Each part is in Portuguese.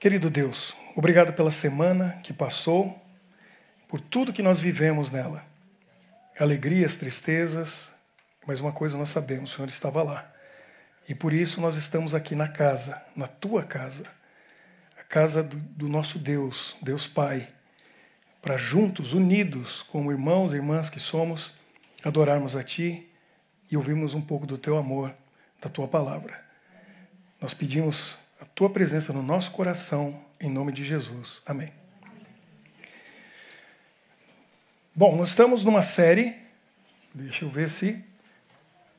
Querido Deus, obrigado pela semana que passou, por tudo que nós vivemos nela. Alegrias, tristezas, mas uma coisa nós sabemos, o Senhor estava lá. E por isso nós estamos aqui na casa, na tua casa, a casa do, do nosso Deus, Deus Pai, para juntos, unidos, como irmãos e irmãs que somos, adorarmos a Ti e ouvirmos um pouco do Teu amor, da Tua palavra. Nós pedimos a tua presença no nosso coração, em nome de Jesus. Amém. Bom, nós estamos numa série, deixa eu ver se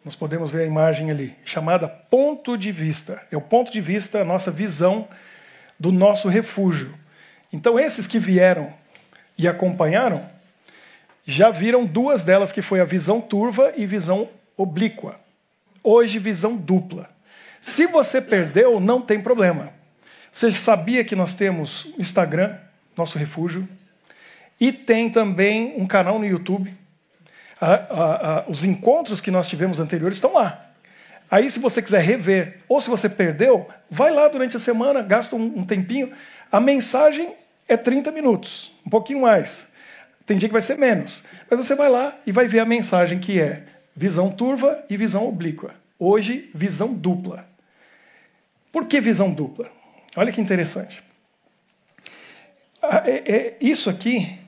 nós podemos ver a imagem ali, chamada Ponto de Vista. É o ponto de vista, a nossa visão do nosso refúgio. Então, esses que vieram e acompanharam, já viram duas delas, que foi a visão turva e visão oblíqua. Hoje, visão dupla. Se você perdeu, não tem problema. Você sabia que nós temos Instagram, nosso refúgio, e tem também um canal no YouTube. os encontros que nós tivemos anteriores estão lá. Aí, se você quiser rever, ou se você perdeu, vai lá durante a semana, gasta um, um tempinho. A mensagem é 30 minutos, um pouquinho mais. Tem dia que vai ser menos. Mas você vai lá e vai ver a mensagem que é visão turva e visão oblíqua. Hoje, visão dupla. Por que visão dupla? Olha que interessante. Ah, é, é, isso aqui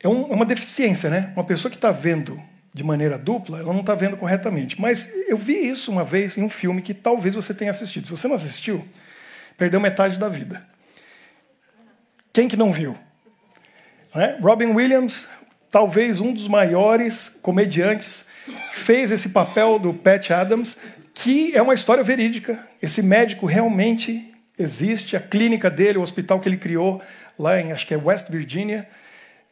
é, um, é, uma deficiência, né? Uma pessoa que está vendo de maneira dupla, ela não está vendo corretamente. Mas eu vi isso uma vez em um filme que talvez você tenha assistido. Se você não assistiu, perdeu metade da vida. Quem que não viu? É? Robin Williams, talvez um dos maiores comediantes, fez esse papel do Pat Adams que é uma história verídica. Esse médico realmente existe, a clínica dele, o hospital que ele criou lá em, acho que é West Virginia,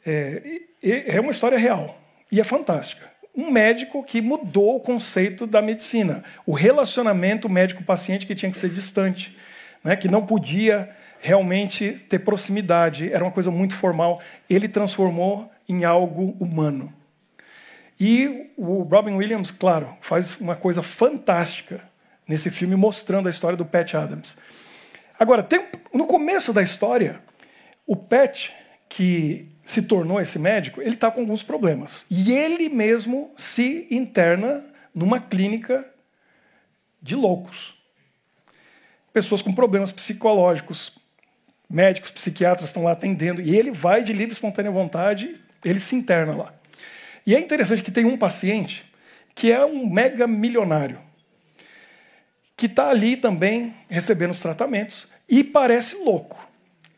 é, é uma história real e é fantástica. Um médico que mudou o conceito da medicina, o relacionamento médico-paciente que tinha que ser distante, né, que não podia realmente ter proximidade, era uma coisa muito formal. Ele transformou em algo humano. E o Robin Williams, claro, faz uma coisa fantástica nesse filme, mostrando a história do Pat Adams. Agora, tem, no começo da história, o Pat, que se tornou esse médico, ele está com alguns problemas. E ele mesmo se interna numa clínica de loucos. Pessoas com problemas psicológicos, médicos, psiquiatras estão lá atendendo, e ele vai de livre e espontânea vontade, ele se interna lá. E é interessante que tem um paciente que é um mega milionário, que está ali também recebendo os tratamentos e parece louco,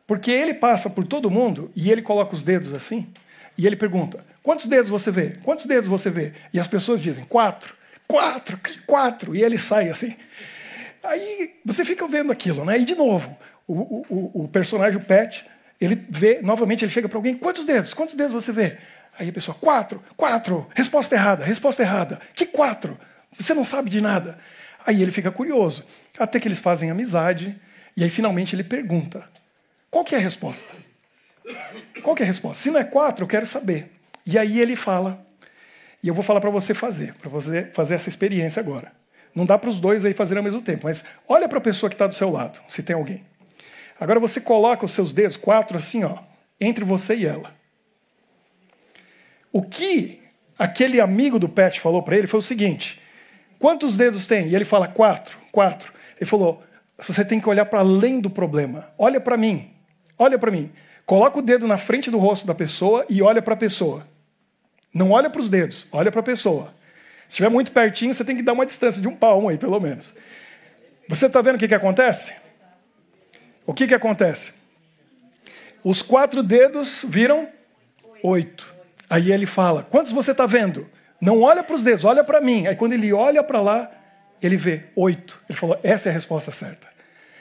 porque ele passa por todo mundo e ele coloca os dedos assim e ele pergunta: quantos dedos você vê? Quantos dedos você vê? E as pessoas dizem: quatro, quatro, quatro, e ele sai assim. Aí você fica vendo aquilo, né? E de novo, o, o, o personagem, o Pet, ele vê, novamente ele chega para alguém: quantos dedos? Quantos dedos você vê? Aí a pessoa, quatro, quatro, resposta errada, resposta errada. Que quatro? Você não sabe de nada. Aí ele fica curioso, até que eles fazem amizade, e aí finalmente ele pergunta: qual que é a resposta? Qual que é a resposta? Se não é quatro, eu quero saber. E aí ele fala, e eu vou falar para você fazer, para você fazer essa experiência agora. Não dá para os dois aí fazerem ao mesmo tempo, mas olha para a pessoa que está do seu lado, se tem alguém. Agora você coloca os seus dedos, quatro assim, ó, entre você e ela. O que aquele amigo do Pet falou para ele foi o seguinte: quantos dedos tem? E ele fala quatro, quatro. Ele falou: você tem que olhar para além do problema. Olha para mim, olha para mim. Coloca o dedo na frente do rosto da pessoa e olha para a pessoa. Não olha para os dedos, olha para a pessoa. Se estiver muito pertinho, você tem que dar uma distância de um palmo aí, pelo menos. Você está vendo o que, que acontece? O que, que acontece? Os quatro dedos viram oito. Aí ele fala: Quantos você está vendo? Não olha para os dedos, olha para mim. Aí quando ele olha para lá, ele vê oito. Ele falou: Essa é a resposta certa.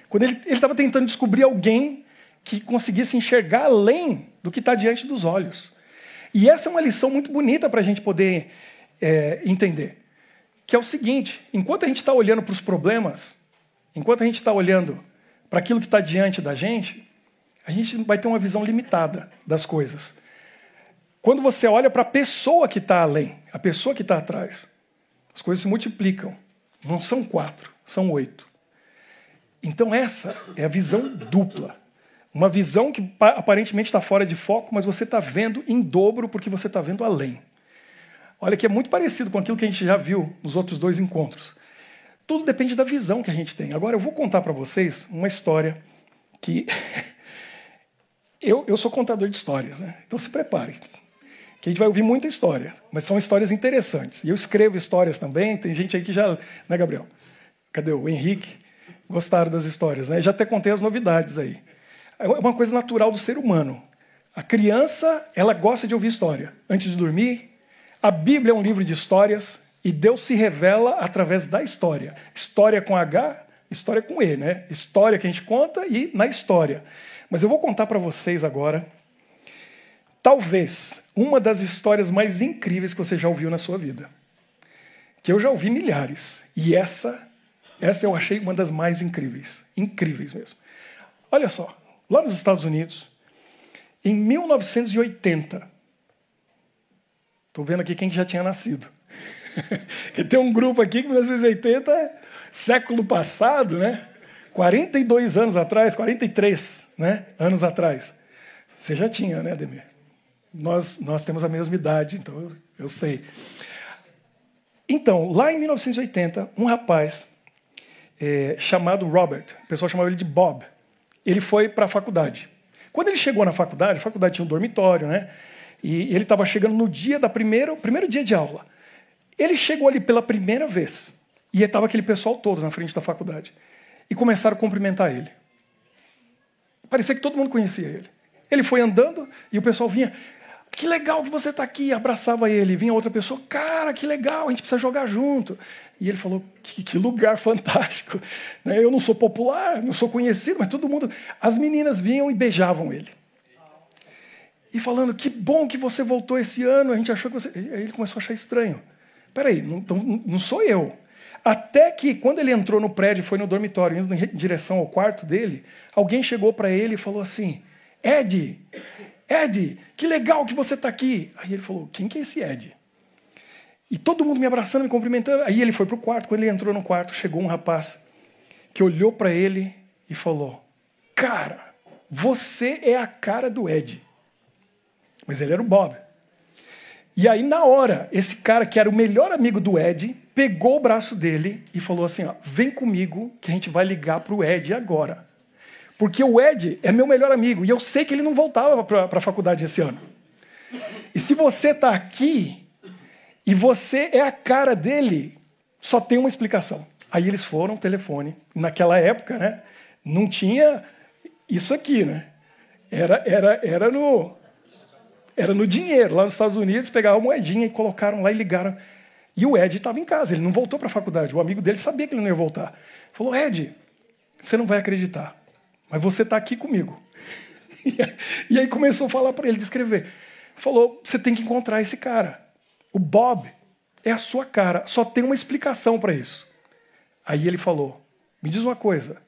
Quando ele estava tentando descobrir alguém que conseguisse enxergar além do que está diante dos olhos. E essa é uma lição muito bonita para a gente poder é, entender. Que é o seguinte: enquanto a gente está olhando para os problemas, enquanto a gente está olhando para aquilo que está diante da gente, a gente vai ter uma visão limitada das coisas. Quando você olha para a pessoa que está além, a pessoa que está atrás, as coisas se multiplicam. Não são quatro, são oito. Então, essa é a visão dupla. Uma visão que aparentemente está fora de foco, mas você está vendo em dobro porque você está vendo além. Olha que é muito parecido com aquilo que a gente já viu nos outros dois encontros. Tudo depende da visão que a gente tem. Agora eu vou contar para vocês uma história que eu, eu sou contador de histórias, né? então se prepare, que a gente vai ouvir muita história, mas são histórias interessantes. E eu escrevo histórias também. Tem gente aí que já, né, Gabriel? Cadê o Henrique? Gostaram das histórias, né? Já até contei as novidades aí. É uma coisa natural do ser humano. A criança, ela gosta de ouvir história. Antes de dormir, a Bíblia é um livro de histórias e Deus se revela através da história. História com H, história com E, né? História que a gente conta e na história. Mas eu vou contar para vocês agora, talvez, uma das histórias mais incríveis que você já ouviu na sua vida. Que eu já ouvi milhares. E essa, essa eu achei uma das mais incríveis. Incríveis mesmo. Olha só, lá nos Estados Unidos, em 1980, estou vendo aqui quem já tinha nascido. que tem um grupo aqui que 1980 é século passado, né? 42 anos atrás, 43 né? anos atrás. Você já tinha, né, Ademir? Nós, nós temos a mesma idade, então eu, eu sei. Então, lá em 1980, um rapaz é, chamado Robert, o pessoal chamava ele de Bob, ele foi para a faculdade. Quando ele chegou na faculdade, a faculdade tinha um dormitório, né? E ele estava chegando no dia da primeira, primeiro dia de aula. Ele chegou ali pela primeira vez e estava aquele pessoal todo na frente da faculdade e começaram a cumprimentar ele. Parecia que todo mundo conhecia ele. Ele foi andando e o pessoal vinha. Que legal que você está aqui. Abraçava ele. Vinha outra pessoa. Cara, que legal, a gente precisa jogar junto. E ele falou: Que, que lugar fantástico. Né, eu não sou popular, não sou conhecido, mas todo mundo. As meninas vinham e beijavam ele. E falando: Que bom que você voltou esse ano. A gente achou que você. Aí ele começou a achar estranho. Peraí, não, não sou eu. Até que, quando ele entrou no prédio, foi no dormitório, indo em direção ao quarto dele, alguém chegou para ele e falou assim: Ed, Ed, que legal que você está aqui. Aí ele falou: Quem que é esse Ed? E todo mundo me abraçando, me cumprimentando. Aí ele foi para o quarto. Quando ele entrou no quarto, chegou um rapaz que olhou para ele e falou: Cara, você é a cara do Ed. Mas ele era o Bob. E aí, na hora, esse cara que era o melhor amigo do Ed pegou o braço dele e falou assim: ó, vem comigo que a gente vai ligar para o Ed agora. Porque o Ed é meu melhor amigo e eu sei que ele não voltava para a faculdade esse ano. E se você está aqui e você é a cara dele, só tem uma explicação. Aí eles foram, telefone. Naquela época, né, não tinha isso aqui, né? Era, era, era no era no dinheiro. Lá nos Estados Unidos, pegaram a moedinha e colocaram lá e ligaram. E o Ed estava em casa, ele não voltou para a faculdade. O amigo dele sabia que ele não ia voltar. Falou: Ed, você não vai acreditar, mas você está aqui comigo. E aí começou a falar para ele, descrever. Falou: você tem que encontrar esse cara. O Bob é a sua cara, só tem uma explicação para isso. Aí ele falou: me diz uma coisa,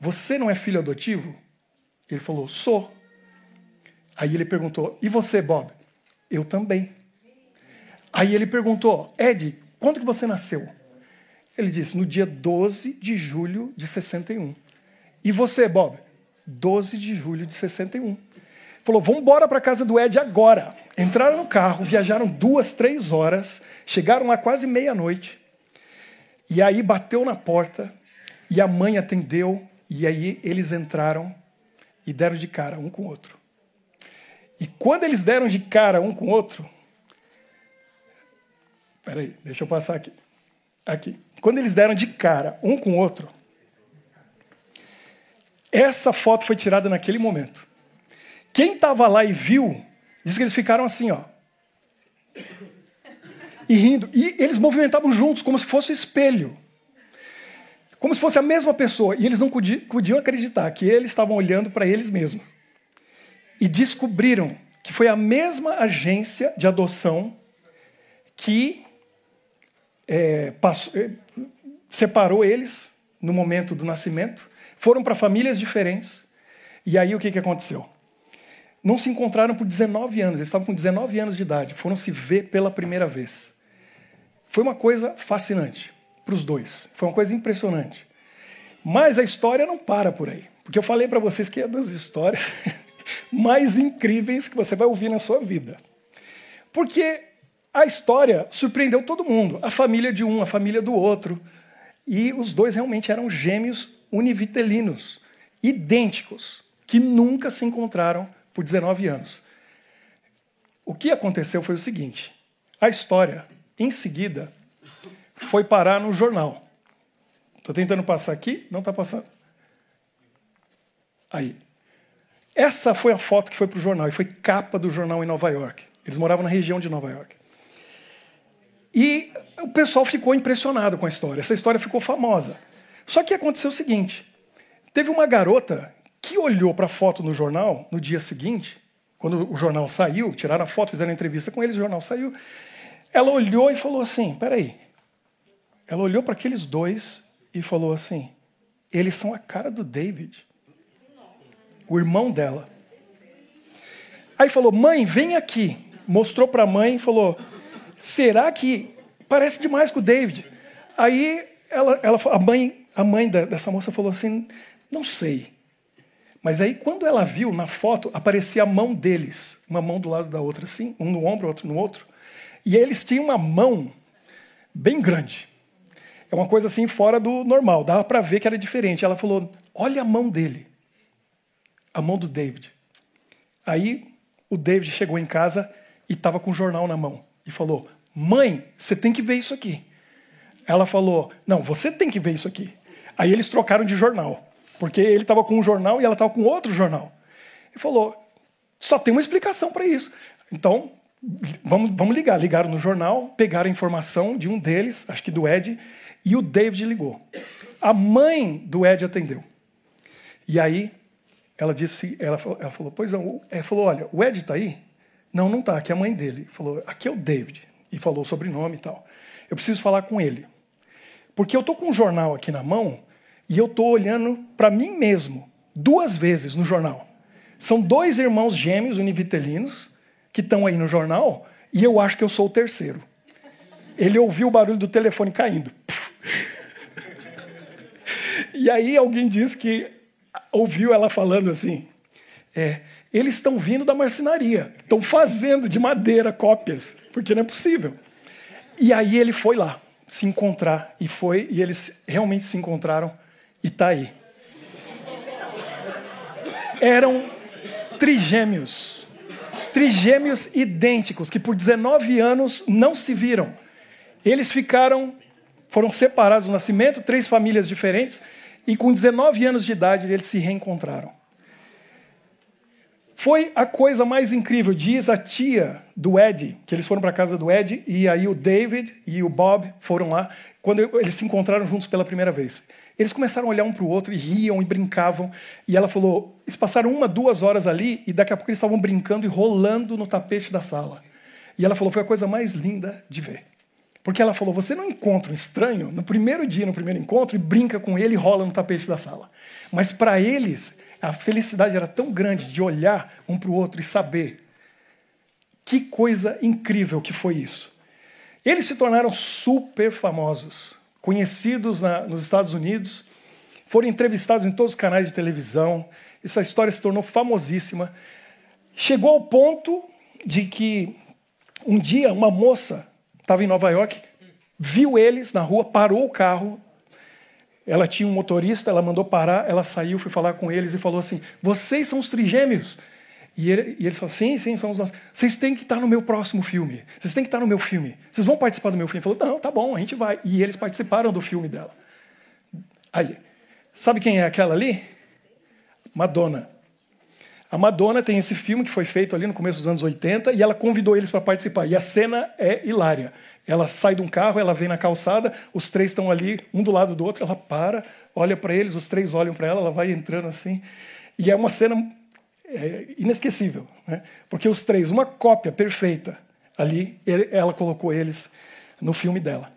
você não é filho adotivo? Ele falou: sou. Aí ele perguntou: E você, Bob? Eu também. Aí ele perguntou: Ed, quando que você nasceu? Ele disse: No dia 12 de julho de 61. E você, Bob? 12 de julho de 61. Falou: Vamos embora para casa do Ed agora. Entraram no carro, viajaram duas, três horas, chegaram lá quase meia-noite. E aí bateu na porta, e a mãe atendeu, e aí eles entraram e deram de cara um com o outro. E quando eles deram de cara um com o outro, peraí, deixa eu passar aqui. Aqui. Quando eles deram de cara um com o outro, essa foto foi tirada naquele momento. Quem estava lá e viu, diz que eles ficaram assim, ó. E rindo. E eles movimentavam juntos, como se fosse espelho. Como se fosse a mesma pessoa. E eles não podiam acreditar que eles estavam olhando para eles mesmos e descobriram que foi a mesma agência de adoção que é, passou, é, separou eles no momento do nascimento, foram para famílias diferentes, e aí o que, que aconteceu? Não se encontraram por 19 anos, eles estavam com 19 anos de idade, foram se ver pela primeira vez. Foi uma coisa fascinante para os dois, foi uma coisa impressionante. Mas a história não para por aí. Porque eu falei para vocês que é das histórias mais incríveis que você vai ouvir na sua vida. Porque a história surpreendeu todo mundo. A família de um, a família do outro. E os dois realmente eram gêmeos univitelinos, idênticos, que nunca se encontraram por 19 anos. O que aconteceu foi o seguinte: a história, em seguida, foi parar no jornal. Estou tentando passar aqui, não está passando. Aí. Essa foi a foto que foi para o jornal, e foi capa do jornal em Nova York. Eles moravam na região de Nova York. E o pessoal ficou impressionado com a história. Essa história ficou famosa. Só que aconteceu o seguinte: teve uma garota que olhou para a foto no jornal no dia seguinte, quando o jornal saiu, tiraram a foto, fizeram entrevista com eles, o jornal saiu. Ela olhou e falou assim: peraí. Ela olhou para aqueles dois e falou assim: eles são a cara do David, o irmão dela. Aí falou: mãe, vem aqui. Mostrou para a mãe e falou: será que parece demais com o David? Aí ela, ela, a mãe, a mãe dessa moça falou assim: não sei. Mas aí, quando ela viu na foto, aparecia a mão deles, uma mão do lado da outra, assim, um no ombro, outro no outro. E eles tinham uma mão bem grande. É uma coisa assim fora do normal, dava para ver que era diferente. Ela falou: Olha a mão dele, a mão do David. Aí o David chegou em casa e estava com o jornal na mão e falou: Mãe, você tem que ver isso aqui. Ela falou: Não, você tem que ver isso aqui. Aí eles trocaram de jornal, porque ele estava com um jornal e ela estava com outro jornal. E falou: Só tem uma explicação para isso. Então, vamos, vamos ligar. Ligaram no jornal, pegaram a informação de um deles, acho que do Ed, e o David ligou. A mãe do Ed atendeu. E aí ela disse, ela, ela falou, pois não, ela falou, olha, o Ed está aí? Não, não está, aqui é a mãe dele. Falou, aqui é o David. E falou o sobrenome e tal. Eu preciso falar com ele. Porque eu estou com um jornal aqui na mão e eu estou olhando para mim mesmo, duas vezes no jornal. São dois irmãos gêmeos univitelinos que estão aí no jornal e eu acho que eu sou o terceiro. Ele ouviu o barulho do telefone caindo. E aí alguém disse que ouviu ela falando assim: é, eles estão vindo da marcenaria, estão fazendo de madeira cópias, porque não é possível. E aí ele foi lá se encontrar, e foi, e eles realmente se encontraram, e está aí. Eram trigêmeos, trigêmeos idênticos, que por 19 anos não se viram. Eles ficaram, foram separados no nascimento, três famílias diferentes, e com 19 anos de idade eles se reencontraram. Foi a coisa mais incrível, diz a tia do Ed, que eles foram para a casa do Ed, e aí o David e o Bob foram lá, quando eles se encontraram juntos pela primeira vez. Eles começaram a olhar um para o outro e riam e brincavam. E ela falou: eles passaram uma, duas horas ali e daqui a pouco eles estavam brincando e rolando no tapete da sala. E ela falou: foi a coisa mais linda de ver. Porque ela falou: você não encontra um estranho no primeiro dia, no primeiro encontro, e brinca com ele e rola no tapete da sala. Mas para eles, a felicidade era tão grande de olhar um para o outro e saber que coisa incrível que foi isso. Eles se tornaram super famosos, conhecidos na, nos Estados Unidos, foram entrevistados em todos os canais de televisão. Essa história se tornou famosíssima. Chegou ao ponto de que um dia uma moça estava em Nova York, viu eles na rua, parou o carro, ela tinha um motorista, ela mandou parar, ela saiu, foi falar com eles e falou assim: Vocês são os trigêmeos? E, ele, e eles falaram: Sim, sim, somos nós. Vocês têm que estar no meu próximo filme. Vocês têm que estar no meu filme. Vocês vão participar do meu filme? Ele falou: Não, tá bom, a gente vai. E eles participaram do filme dela. Aí, sabe quem é aquela ali? Madonna. A Madonna tem esse filme que foi feito ali no começo dos anos 80 e ela convidou eles para participar. E a cena é hilária. Ela sai de um carro, ela vem na calçada, os três estão ali, um do lado do outro, ela para, olha para eles, os três olham para ela, ela vai entrando assim. E é uma cena é, inesquecível, né? porque os três, uma cópia perfeita ali, ela colocou eles no filme dela.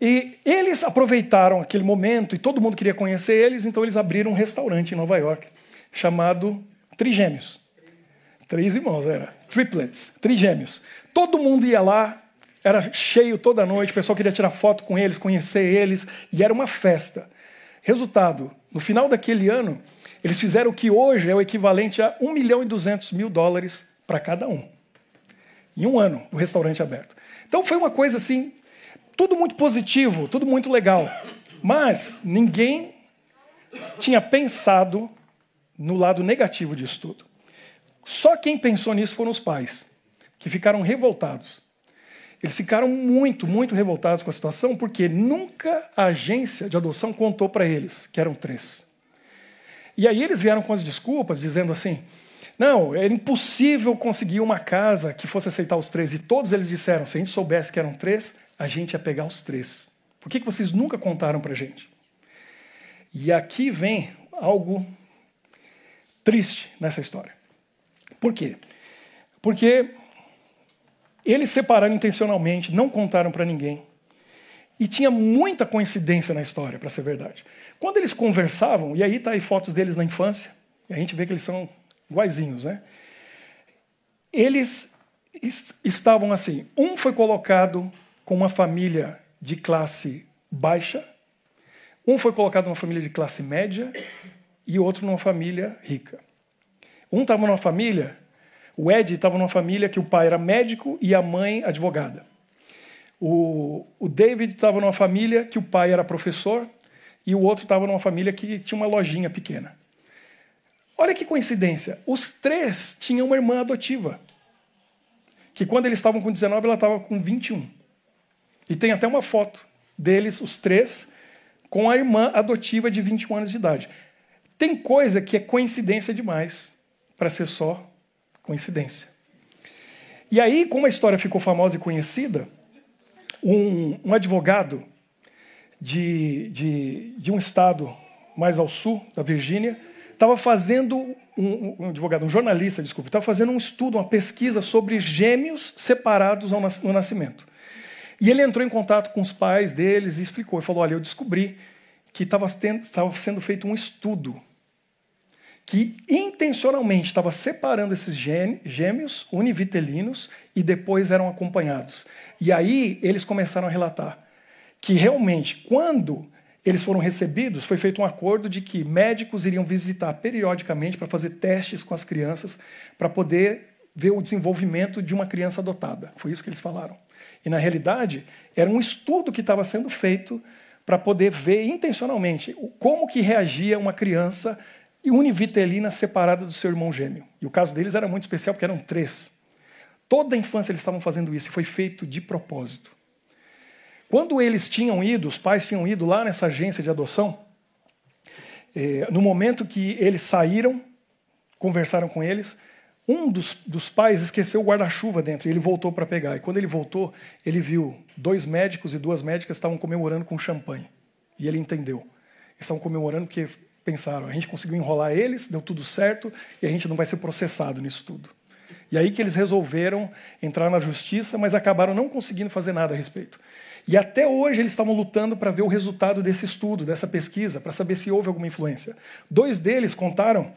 E eles aproveitaram aquele momento e todo mundo queria conhecer eles, então eles abriram um restaurante em Nova York chamado Trigêmeos. Três irmãos, era. Triplets, trigêmeos. Todo mundo ia lá, era cheio toda noite, o pessoal queria tirar foto com eles, conhecer eles, e era uma festa. Resultado: no final daquele ano, eles fizeram o que hoje é o equivalente a 1 milhão e 200 mil dólares para cada um. Em um ano, o restaurante aberto. Então foi uma coisa assim, tudo muito positivo, tudo muito legal. Mas ninguém tinha pensado no lado negativo disso tudo. Só quem pensou nisso foram os pais, que ficaram revoltados. Eles ficaram muito, muito revoltados com a situação, porque nunca a agência de adoção contou para eles que eram três. E aí eles vieram com as desculpas, dizendo assim: não, era impossível conseguir uma casa que fosse aceitar os três. E todos eles disseram: se a gente soubesse que eram três, a gente ia pegar os três. Por que, que vocês nunca contaram para a gente? E aqui vem algo triste nessa história. Por quê? Porque eles separaram intencionalmente, não contaram para ninguém. E tinha muita coincidência na história, para ser verdade. Quando eles conversavam, e aí tá aí fotos deles na infância, e a gente vê que eles são iguaizinhos, né? Eles estavam assim, um foi colocado com uma família de classe baixa, um foi colocado numa família de classe média e outro numa família rica. Um estava numa família o Ed estava numa família que o pai era médico e a mãe advogada. O, o David estava numa família que o pai era professor e o outro estava numa família que tinha uma lojinha pequena. Olha que coincidência. Os três tinham uma irmã adotiva. Que quando eles estavam com 19, ela estava com 21. E tem até uma foto deles, os três, com a irmã adotiva de 21 anos de idade. Tem coisa que é coincidência demais para ser só Coincidência. E aí, como a história ficou famosa e conhecida, um, um advogado de, de, de, um estado mais ao sul, da Virgínia, estava fazendo, um, um, advogado, um jornalista, desculpe, estava fazendo um estudo, uma pesquisa sobre gêmeos separados no nascimento. E ele entrou em contato com os pais deles e explicou, e falou, olha, eu descobri que estava sendo feito um estudo que intencionalmente estava separando esses gêmeos univitelinos e depois eram acompanhados. E aí eles começaram a relatar que realmente, quando eles foram recebidos, foi feito um acordo de que médicos iriam visitar periodicamente para fazer testes com as crianças, para poder ver o desenvolvimento de uma criança adotada. Foi isso que eles falaram. E na realidade, era um estudo que estava sendo feito para poder ver intencionalmente como que reagia uma criança e univitelina separada do seu irmão gêmeo. E o caso deles era muito especial porque eram três. Toda a infância eles estavam fazendo isso e foi feito de propósito. Quando eles tinham ido, os pais tinham ido lá nessa agência de adoção, eh, no momento que eles saíram, conversaram com eles, um dos, dos pais esqueceu o guarda-chuva dentro e ele voltou para pegar. E quando ele voltou, ele viu dois médicos e duas médicas estavam comemorando com champanhe. E ele entendeu. Eles estavam comemorando porque pensaram, a gente conseguiu enrolar eles, deu tudo certo e a gente não vai ser processado nisso tudo. E aí que eles resolveram entrar na justiça, mas acabaram não conseguindo fazer nada a respeito. E até hoje eles estavam lutando para ver o resultado desse estudo, dessa pesquisa, para saber se houve alguma influência. Dois deles contaram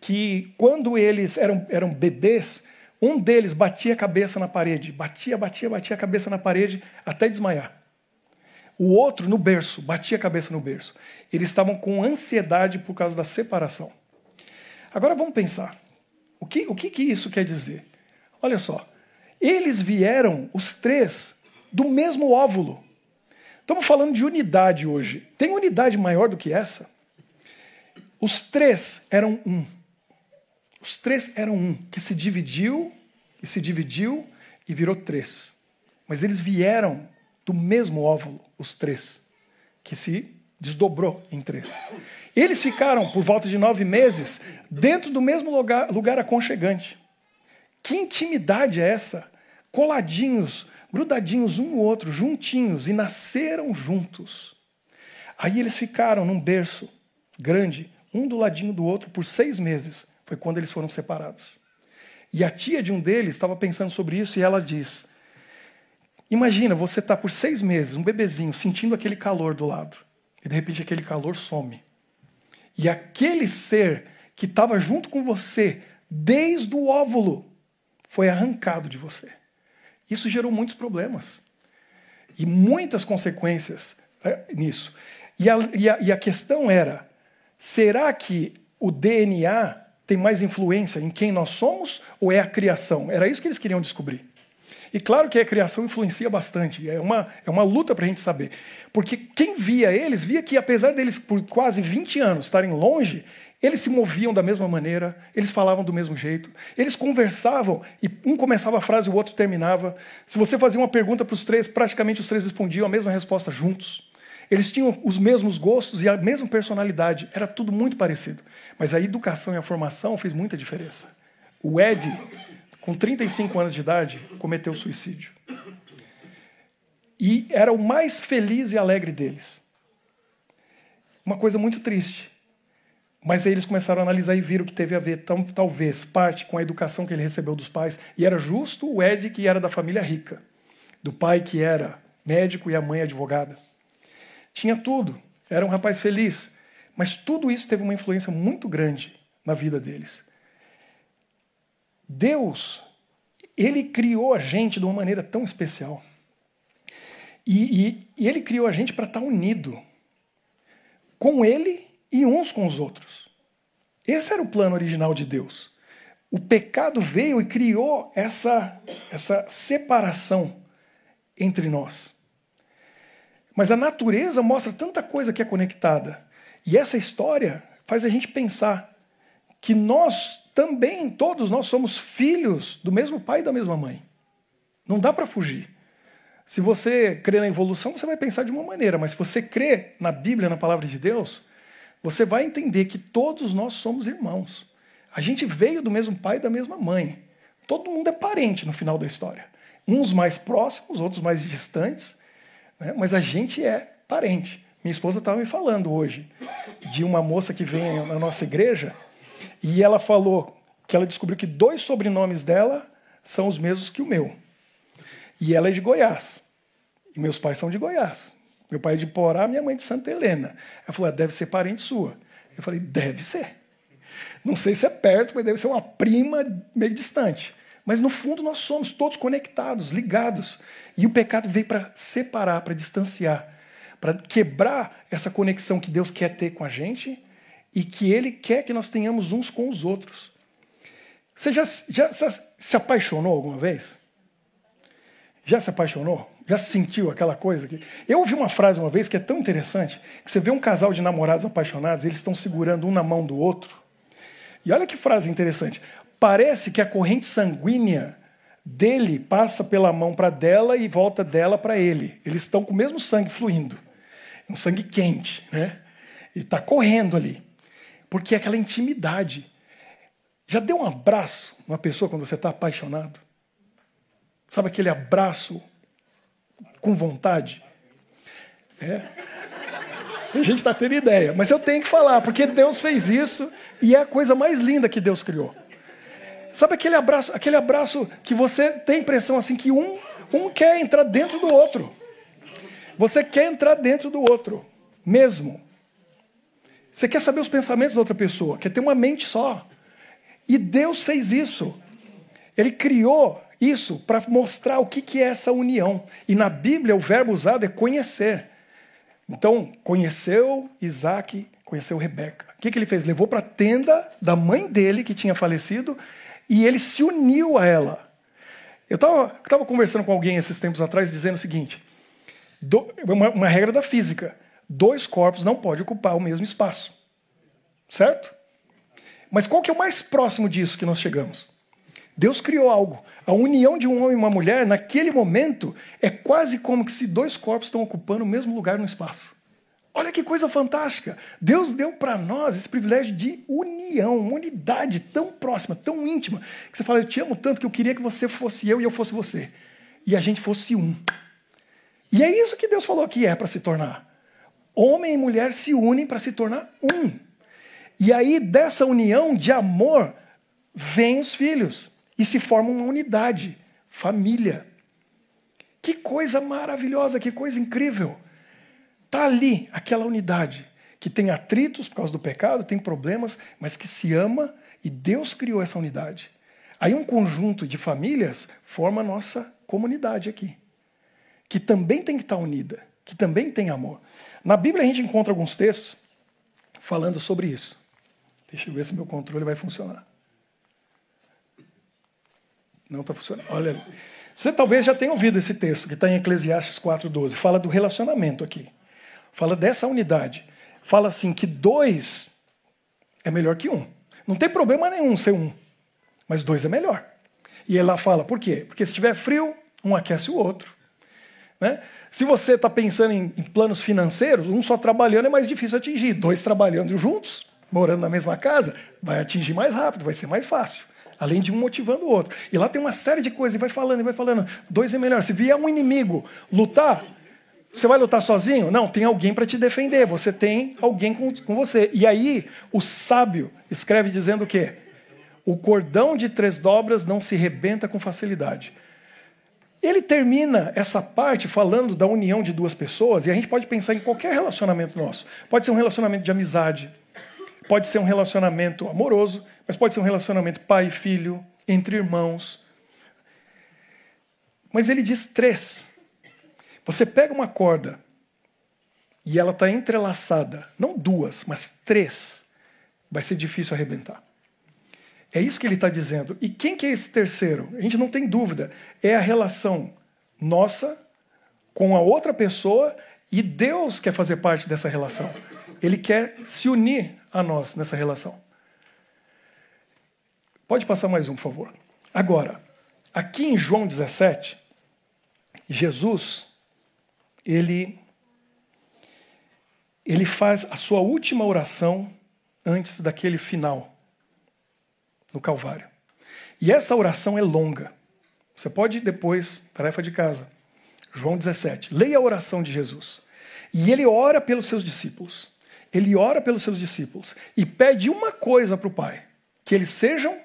que quando eles eram, eram bebês, um deles batia a cabeça na parede, batia, batia, batia a cabeça na parede até desmaiar. O outro no berço, batia a cabeça no berço. Eles estavam com ansiedade por causa da separação. Agora vamos pensar. O que, o que, que isso quer dizer? Olha só. Eles vieram, os três, do mesmo óvulo. Estamos falando de unidade hoje. Tem unidade maior do que essa? Os três eram um. Os três eram um, que se dividiu, e se dividiu e virou três. Mas eles vieram do mesmo óvulo, os três, que se desdobrou em três. Eles ficaram por volta de nove meses dentro do mesmo lugar, lugar aconchegante. Que intimidade é essa? Coladinhos, grudadinhos um no outro, juntinhos, e nasceram juntos. Aí eles ficaram num berço grande, um do ladinho do outro, por seis meses. Foi quando eles foram separados. E a tia de um deles estava pensando sobre isso e ela diz: Imagina, você está por seis meses, um bebezinho, sentindo aquele calor do lado. E de repente aquele calor some. E aquele ser que estava junto com você desde o óvulo foi arrancado de você. Isso gerou muitos problemas e muitas consequências é, nisso. E a, e a, e a questão era: será que o DNA tem mais influência em quem nós somos ou é a criação? Era isso que eles queriam descobrir. E claro que a criação influencia bastante, é uma, é uma luta para a gente saber. Porque quem via eles, via que apesar deles por quase 20 anos estarem longe, eles se moviam da mesma maneira, eles falavam do mesmo jeito, eles conversavam e um começava a frase e o outro terminava. Se você fazia uma pergunta para os três, praticamente os três respondiam a mesma resposta juntos. Eles tinham os mesmos gostos e a mesma personalidade, era tudo muito parecido. Mas a educação e a formação fez muita diferença. O Ed, com 35 anos de idade, cometeu suicídio. E era o mais feliz e alegre deles. Uma coisa muito triste. Mas aí eles começaram a analisar e viram que teve a ver, tão, talvez, parte com a educação que ele recebeu dos pais. E era justo o Ed, que era da família rica, do pai que era médico e a mãe advogada. Tinha tudo, era um rapaz feliz. Mas tudo isso teve uma influência muito grande na vida deles. Deus, ele criou a gente de uma maneira tão especial. E, e, e ele criou a gente para estar unido com ele e uns com os outros. Esse era o plano original de Deus. O pecado veio e criou essa, essa separação entre nós. Mas a natureza mostra tanta coisa que é conectada. E essa história faz a gente pensar que nós também, todos nós somos filhos do mesmo pai e da mesma mãe. Não dá para fugir. Se você crê na evolução, você vai pensar de uma maneira, mas se você crê na Bíblia, na palavra de Deus, você vai entender que todos nós somos irmãos. A gente veio do mesmo pai e da mesma mãe. Todo mundo é parente no final da história. Uns mais próximos, outros mais distantes, né? mas a gente é parente. Minha esposa estava me falando hoje de uma moça que vem na nossa igreja e ela falou que ela descobriu que dois sobrenomes dela são os mesmos que o meu. E ela é de Goiás. E meus pais são de Goiás. Meu pai é de Porá, minha mãe é de Santa Helena. Ela falou, ah, deve ser parente sua. Eu falei, deve ser. Não sei se é perto, mas deve ser uma prima meio distante. Mas no fundo nós somos todos conectados, ligados. E o pecado veio para separar, para distanciar, para quebrar essa conexão que Deus quer ter com a gente e que Ele quer que nós tenhamos uns com os outros. Você já, já se apaixonou alguma vez? Já se apaixonou? Já sentiu aquela coisa? Que... Eu ouvi uma frase uma vez que é tão interessante, que você vê um casal de namorados apaixonados, eles estão segurando um na mão do outro. E olha que frase interessante. Parece que a corrente sanguínea dele passa pela mão para dela e volta dela para ele. Eles estão com o mesmo sangue fluindo. Um sangue quente, né? E está correndo ali. Porque é aquela intimidade. Já deu um abraço numa pessoa quando você está apaixonado? Sabe aquele abraço com vontade? É. A gente está tendo ideia, mas eu tenho que falar, porque Deus fez isso e é a coisa mais linda que Deus criou. Sabe aquele abraço, aquele abraço que você tem a impressão assim que um, um quer entrar dentro do outro. Você quer entrar dentro do outro, mesmo. Você quer saber os pensamentos da outra pessoa, quer ter uma mente só. E Deus fez isso. Ele criou isso para mostrar o que, que é essa união. E na Bíblia o verbo usado é conhecer. Então, conheceu Isaac, conheceu Rebeca. O que, que ele fez? Levou para a tenda da mãe dele, que tinha falecido, e ele se uniu a ela. Eu estava conversando com alguém esses tempos atrás, dizendo o seguinte: do, uma, uma regra da física. Dois corpos não podem ocupar o mesmo espaço. Certo? Mas qual que é o mais próximo disso que nós chegamos? Deus criou algo. A união de um homem e uma mulher, naquele momento, é quase como se dois corpos estão ocupando o mesmo lugar no espaço. Olha que coisa fantástica! Deus deu para nós esse privilégio de união, uma unidade tão próxima, tão íntima, que você fala, eu te amo tanto que eu queria que você fosse eu e eu fosse você. E a gente fosse um. E é isso que Deus falou que é para se tornar. Homem e mulher se unem para se tornar um. E aí, dessa união de amor, vêm os filhos e se forma uma unidade, família. Que coisa maravilhosa, que coisa incrível. Está ali aquela unidade que tem atritos por causa do pecado, tem problemas, mas que se ama e Deus criou essa unidade. Aí um conjunto de famílias forma a nossa comunidade aqui, que também tem que estar unida, que também tem amor. Na Bíblia a gente encontra alguns textos falando sobre isso. Deixa eu ver se meu controle vai funcionar. Não está funcionando. Olha, você talvez já tenha ouvido esse texto que está em Eclesiastes 4,12. Fala do relacionamento aqui. Fala dessa unidade. Fala assim que dois é melhor que um. Não tem problema nenhum ser um, mas dois é melhor. E lá fala, por quê? Porque se tiver frio, um aquece o outro. Né? Se você está pensando em, em, planos financeiros, um só trabalhando é mais difícil atingir. Dois trabalhando juntos, morando na mesma casa, vai atingir mais rápido, vai ser mais fácil. Além de um motivando o outro. E lá tem uma série de coisas, e vai falando, e vai falando. Dois é melhor. Se vier um inimigo lutar, você vai lutar sozinho? Não, tem alguém para te defender. Você tem alguém com, com você. E aí, o sábio escreve dizendo o quê? O cordão de três dobras não se rebenta com facilidade. Ele termina essa parte falando da união de duas pessoas, e a gente pode pensar em qualquer relacionamento nosso. Pode ser um relacionamento de amizade, pode ser um relacionamento amoroso, mas pode ser um relacionamento pai e filho, entre irmãos. Mas ele diz três. Você pega uma corda e ela está entrelaçada, não duas, mas três, vai ser difícil arrebentar. É isso que ele está dizendo. E quem que é esse terceiro? A gente não tem dúvida. É a relação nossa com a outra pessoa e Deus quer fazer parte dessa relação. Ele quer se unir a nós nessa relação. Pode passar mais um, por favor. Agora, aqui em João 17, Jesus ele, ele faz a sua última oração antes daquele final, no Calvário. E essa oração é longa. Você pode depois, tarefa de casa, João 17, leia a oração de Jesus. E ele ora pelos seus discípulos. Ele ora pelos seus discípulos e pede uma coisa para o Pai: que eles sejam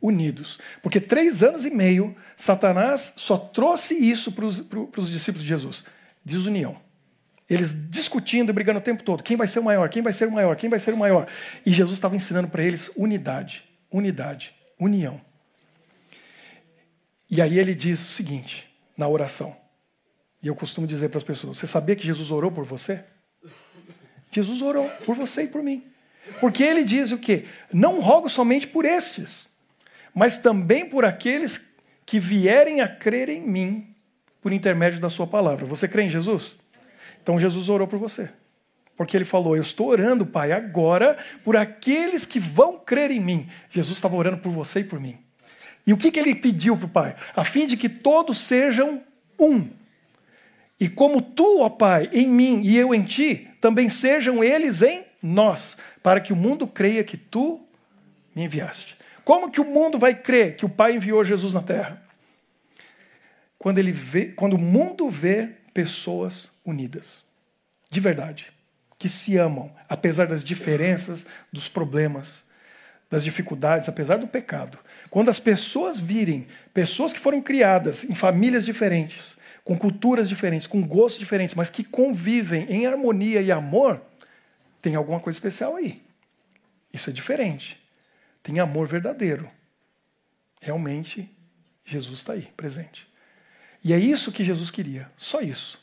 unidos. Porque três anos e meio, Satanás só trouxe isso para os discípulos de Jesus desunião. Eles discutindo e brigando o tempo todo. Quem vai ser o maior? Quem vai ser o maior? Quem vai ser o maior? E Jesus estava ensinando para eles unidade, unidade, união. E aí ele diz o seguinte, na oração. E eu costumo dizer para as pessoas: Você sabia que Jesus orou por você? Jesus orou por você e por mim. Porque ele diz o quê? Não rogo somente por estes, mas também por aqueles que vierem a crer em mim por intermédio da sua palavra. Você crê em Jesus? Então Jesus orou por você. Porque ele falou: Eu estou orando, Pai, agora por aqueles que vão crer em mim. Jesus estava orando por você e por mim. E o que, que ele pediu para o Pai? A fim de que todos sejam um. E como tu, ó Pai, em mim e eu em ti, também sejam eles em nós, para que o mundo creia que tu me enviaste. Como que o mundo vai crer que o Pai enviou Jesus na terra? quando, ele vê, quando o mundo vê pessoas unidas, de verdade, que se amam, apesar das diferenças, dos problemas, das dificuldades, apesar do pecado. Quando as pessoas virem pessoas que foram criadas em famílias diferentes, com culturas diferentes, com gostos diferentes, mas que convivem em harmonia e amor, tem alguma coisa especial aí. Isso é diferente. Tem amor verdadeiro. Realmente, Jesus está aí, presente. E é isso que Jesus queria, só isso.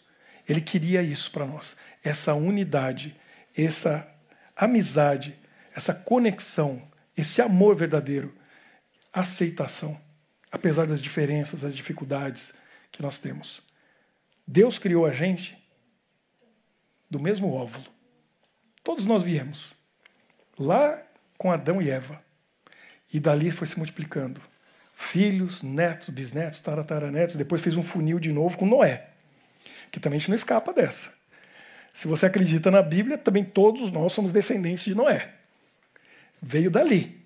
Ele queria isso para nós, essa unidade, essa amizade, essa conexão, esse amor verdadeiro, aceitação, apesar das diferenças, das dificuldades que nós temos. Deus criou a gente do mesmo óvulo. Todos nós viemos lá com Adão e Eva. E dali foi se multiplicando filhos, netos, bisnetos, tarataranetos, depois fez um funil de novo com Noé, que também a gente não escapa dessa. Se você acredita na Bíblia, também todos nós somos descendentes de Noé. Veio dali.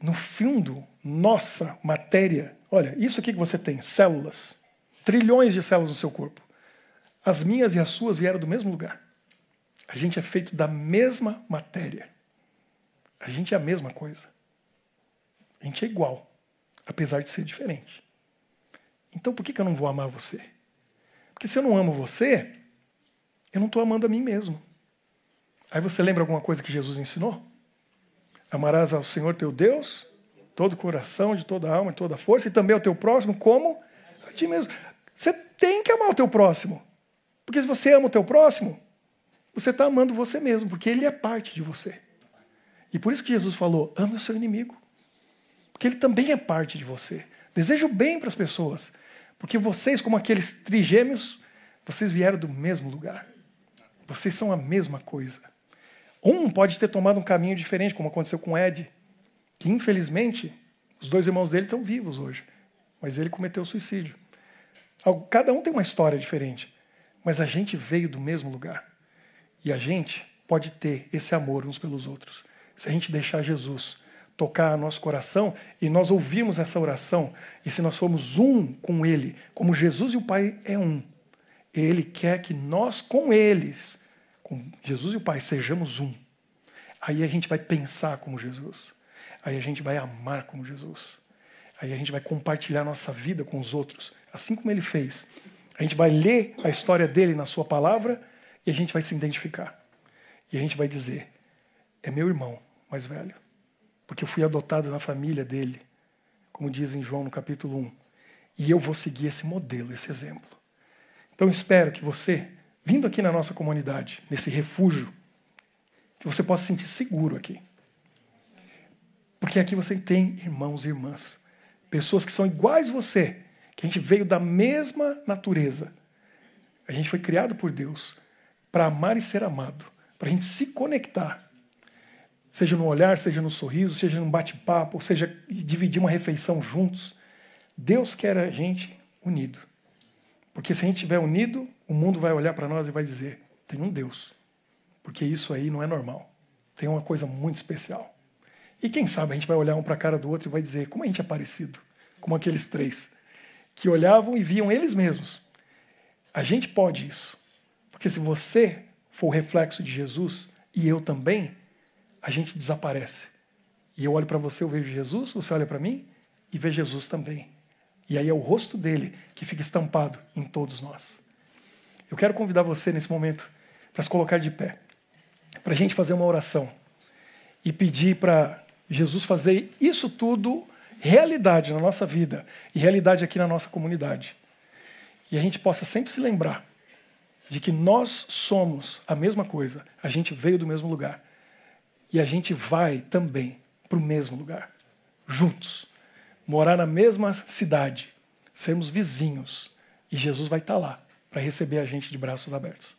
No fundo, nossa matéria, olha, isso aqui que você tem, células, trilhões de células no seu corpo. As minhas e as suas vieram do mesmo lugar. A gente é feito da mesma matéria. A gente é a mesma coisa. A gente é igual apesar de ser diferente. Então por que, eu não vou amar você? Porque se eu não amo você, eu não estou amando a mim mesmo. Aí você lembra alguma coisa que Jesus ensinou? Amarás ao Senhor teu Deus, todo o coração, de toda a alma, de toda a força, e também ao teu próximo como a ti mesmo. Você tem que amar o teu próximo. Porque se você ama o teu próximo, você está amando você mesmo, porque ele é parte de você. E por isso que Jesus falou: ame o seu inimigo. Porque ele também é parte de você. Deseja o bem para as pessoas. Porque vocês, como aqueles trigêmeos, vocês vieram do mesmo lugar. Vocês são a mesma coisa. Um pode ter tomado um caminho diferente, como aconteceu com Ed, que infelizmente os dois irmãos dele estão vivos hoje, mas ele cometeu suicídio. Cada um tem uma história diferente, mas a gente veio do mesmo lugar. E a gente pode ter esse amor uns pelos outros. Se a gente deixar Jesus tocar nosso coração e nós ouvirmos essa oração, e se nós formos um com Ele, como Jesus e o Pai é um, Ele quer que nós com eles, com Jesus e o Pai, sejamos um. Aí a gente vai pensar como Jesus. Aí a gente vai amar como Jesus. Aí a gente vai compartilhar nossa vida com os outros, assim como ele fez. A gente vai ler a história dele na sua palavra e a gente vai se identificar. E a gente vai dizer: é meu irmão mais velho, porque eu fui adotado na família dele, como diz em João no capítulo 1. E eu vou seguir esse modelo, esse exemplo. Então espero que você, vindo aqui na nossa comunidade, nesse refúgio, que você possa se sentir seguro aqui. Porque aqui você tem irmãos e irmãs, pessoas que são iguais a você, que a gente veio da mesma natureza. A gente foi criado por Deus para amar e ser amado, para a gente se conectar. Seja no olhar, seja no sorriso, seja num bate-papo, seja dividir uma refeição juntos. Deus quer a gente unido. Porque se a gente estiver unido, o mundo vai olhar para nós e vai dizer: tem um Deus. Porque isso aí não é normal. Tem uma coisa muito especial. E quem sabe a gente vai olhar um para a cara do outro e vai dizer como a gente é parecido, como aqueles três, que olhavam e viam eles mesmos. A gente pode isso. Porque se você for o reflexo de Jesus e eu também, a gente desaparece. E eu olho para você, eu vejo Jesus, você olha para mim e vê Jesus também. E aí é o rosto dele que fica estampado em todos nós. Eu quero convidar você nesse momento para se colocar de pé, para a gente fazer uma oração e pedir para Jesus fazer isso tudo realidade na nossa vida e realidade aqui na nossa comunidade. E a gente possa sempre se lembrar de que nós somos a mesma coisa, a gente veio do mesmo lugar e a gente vai também para o mesmo lugar, juntos, morar na mesma cidade, sermos vizinhos e Jesus vai estar lá para receber a gente de braços abertos.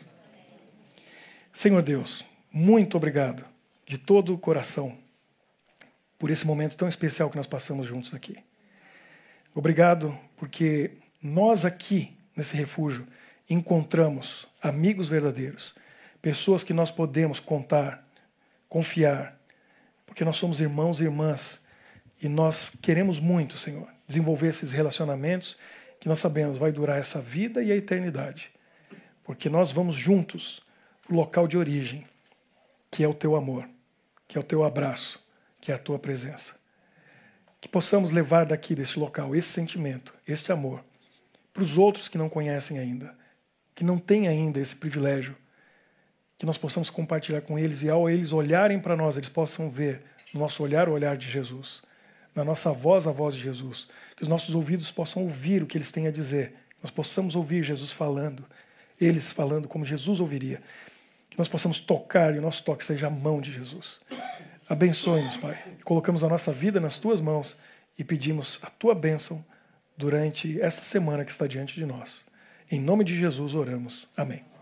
Senhor Deus, muito obrigado de todo o coração por esse momento tão especial que nós passamos juntos aqui. Obrigado, porque nós aqui, nesse refúgio, encontramos amigos verdadeiros, pessoas que nós podemos contar, confiar, porque nós somos irmãos e irmãs e nós queremos muito, Senhor, desenvolver esses relacionamentos que nós sabemos vai durar essa vida e a eternidade, porque nós vamos juntos para o local de origem, que é o teu amor, que é o teu abraço, que é a tua presença. Que possamos levar daqui, desse local, esse sentimento, este amor, para os outros que não conhecem ainda, que não têm ainda esse privilégio, que nós possamos compartilhar com eles e ao eles olharem para nós, eles possam ver no nosso olhar o olhar de Jesus, na nossa voz a voz de Jesus, que os nossos ouvidos possam ouvir o que eles têm a dizer, nós possamos ouvir Jesus falando, eles falando como Jesus ouviria, que nós possamos tocar e o nosso toque seja a mão de Jesus. Abençoe-nos, Pai. Colocamos a nossa vida nas tuas mãos e pedimos a tua bênção durante esta semana que está diante de nós. Em nome de Jesus oramos. Amém.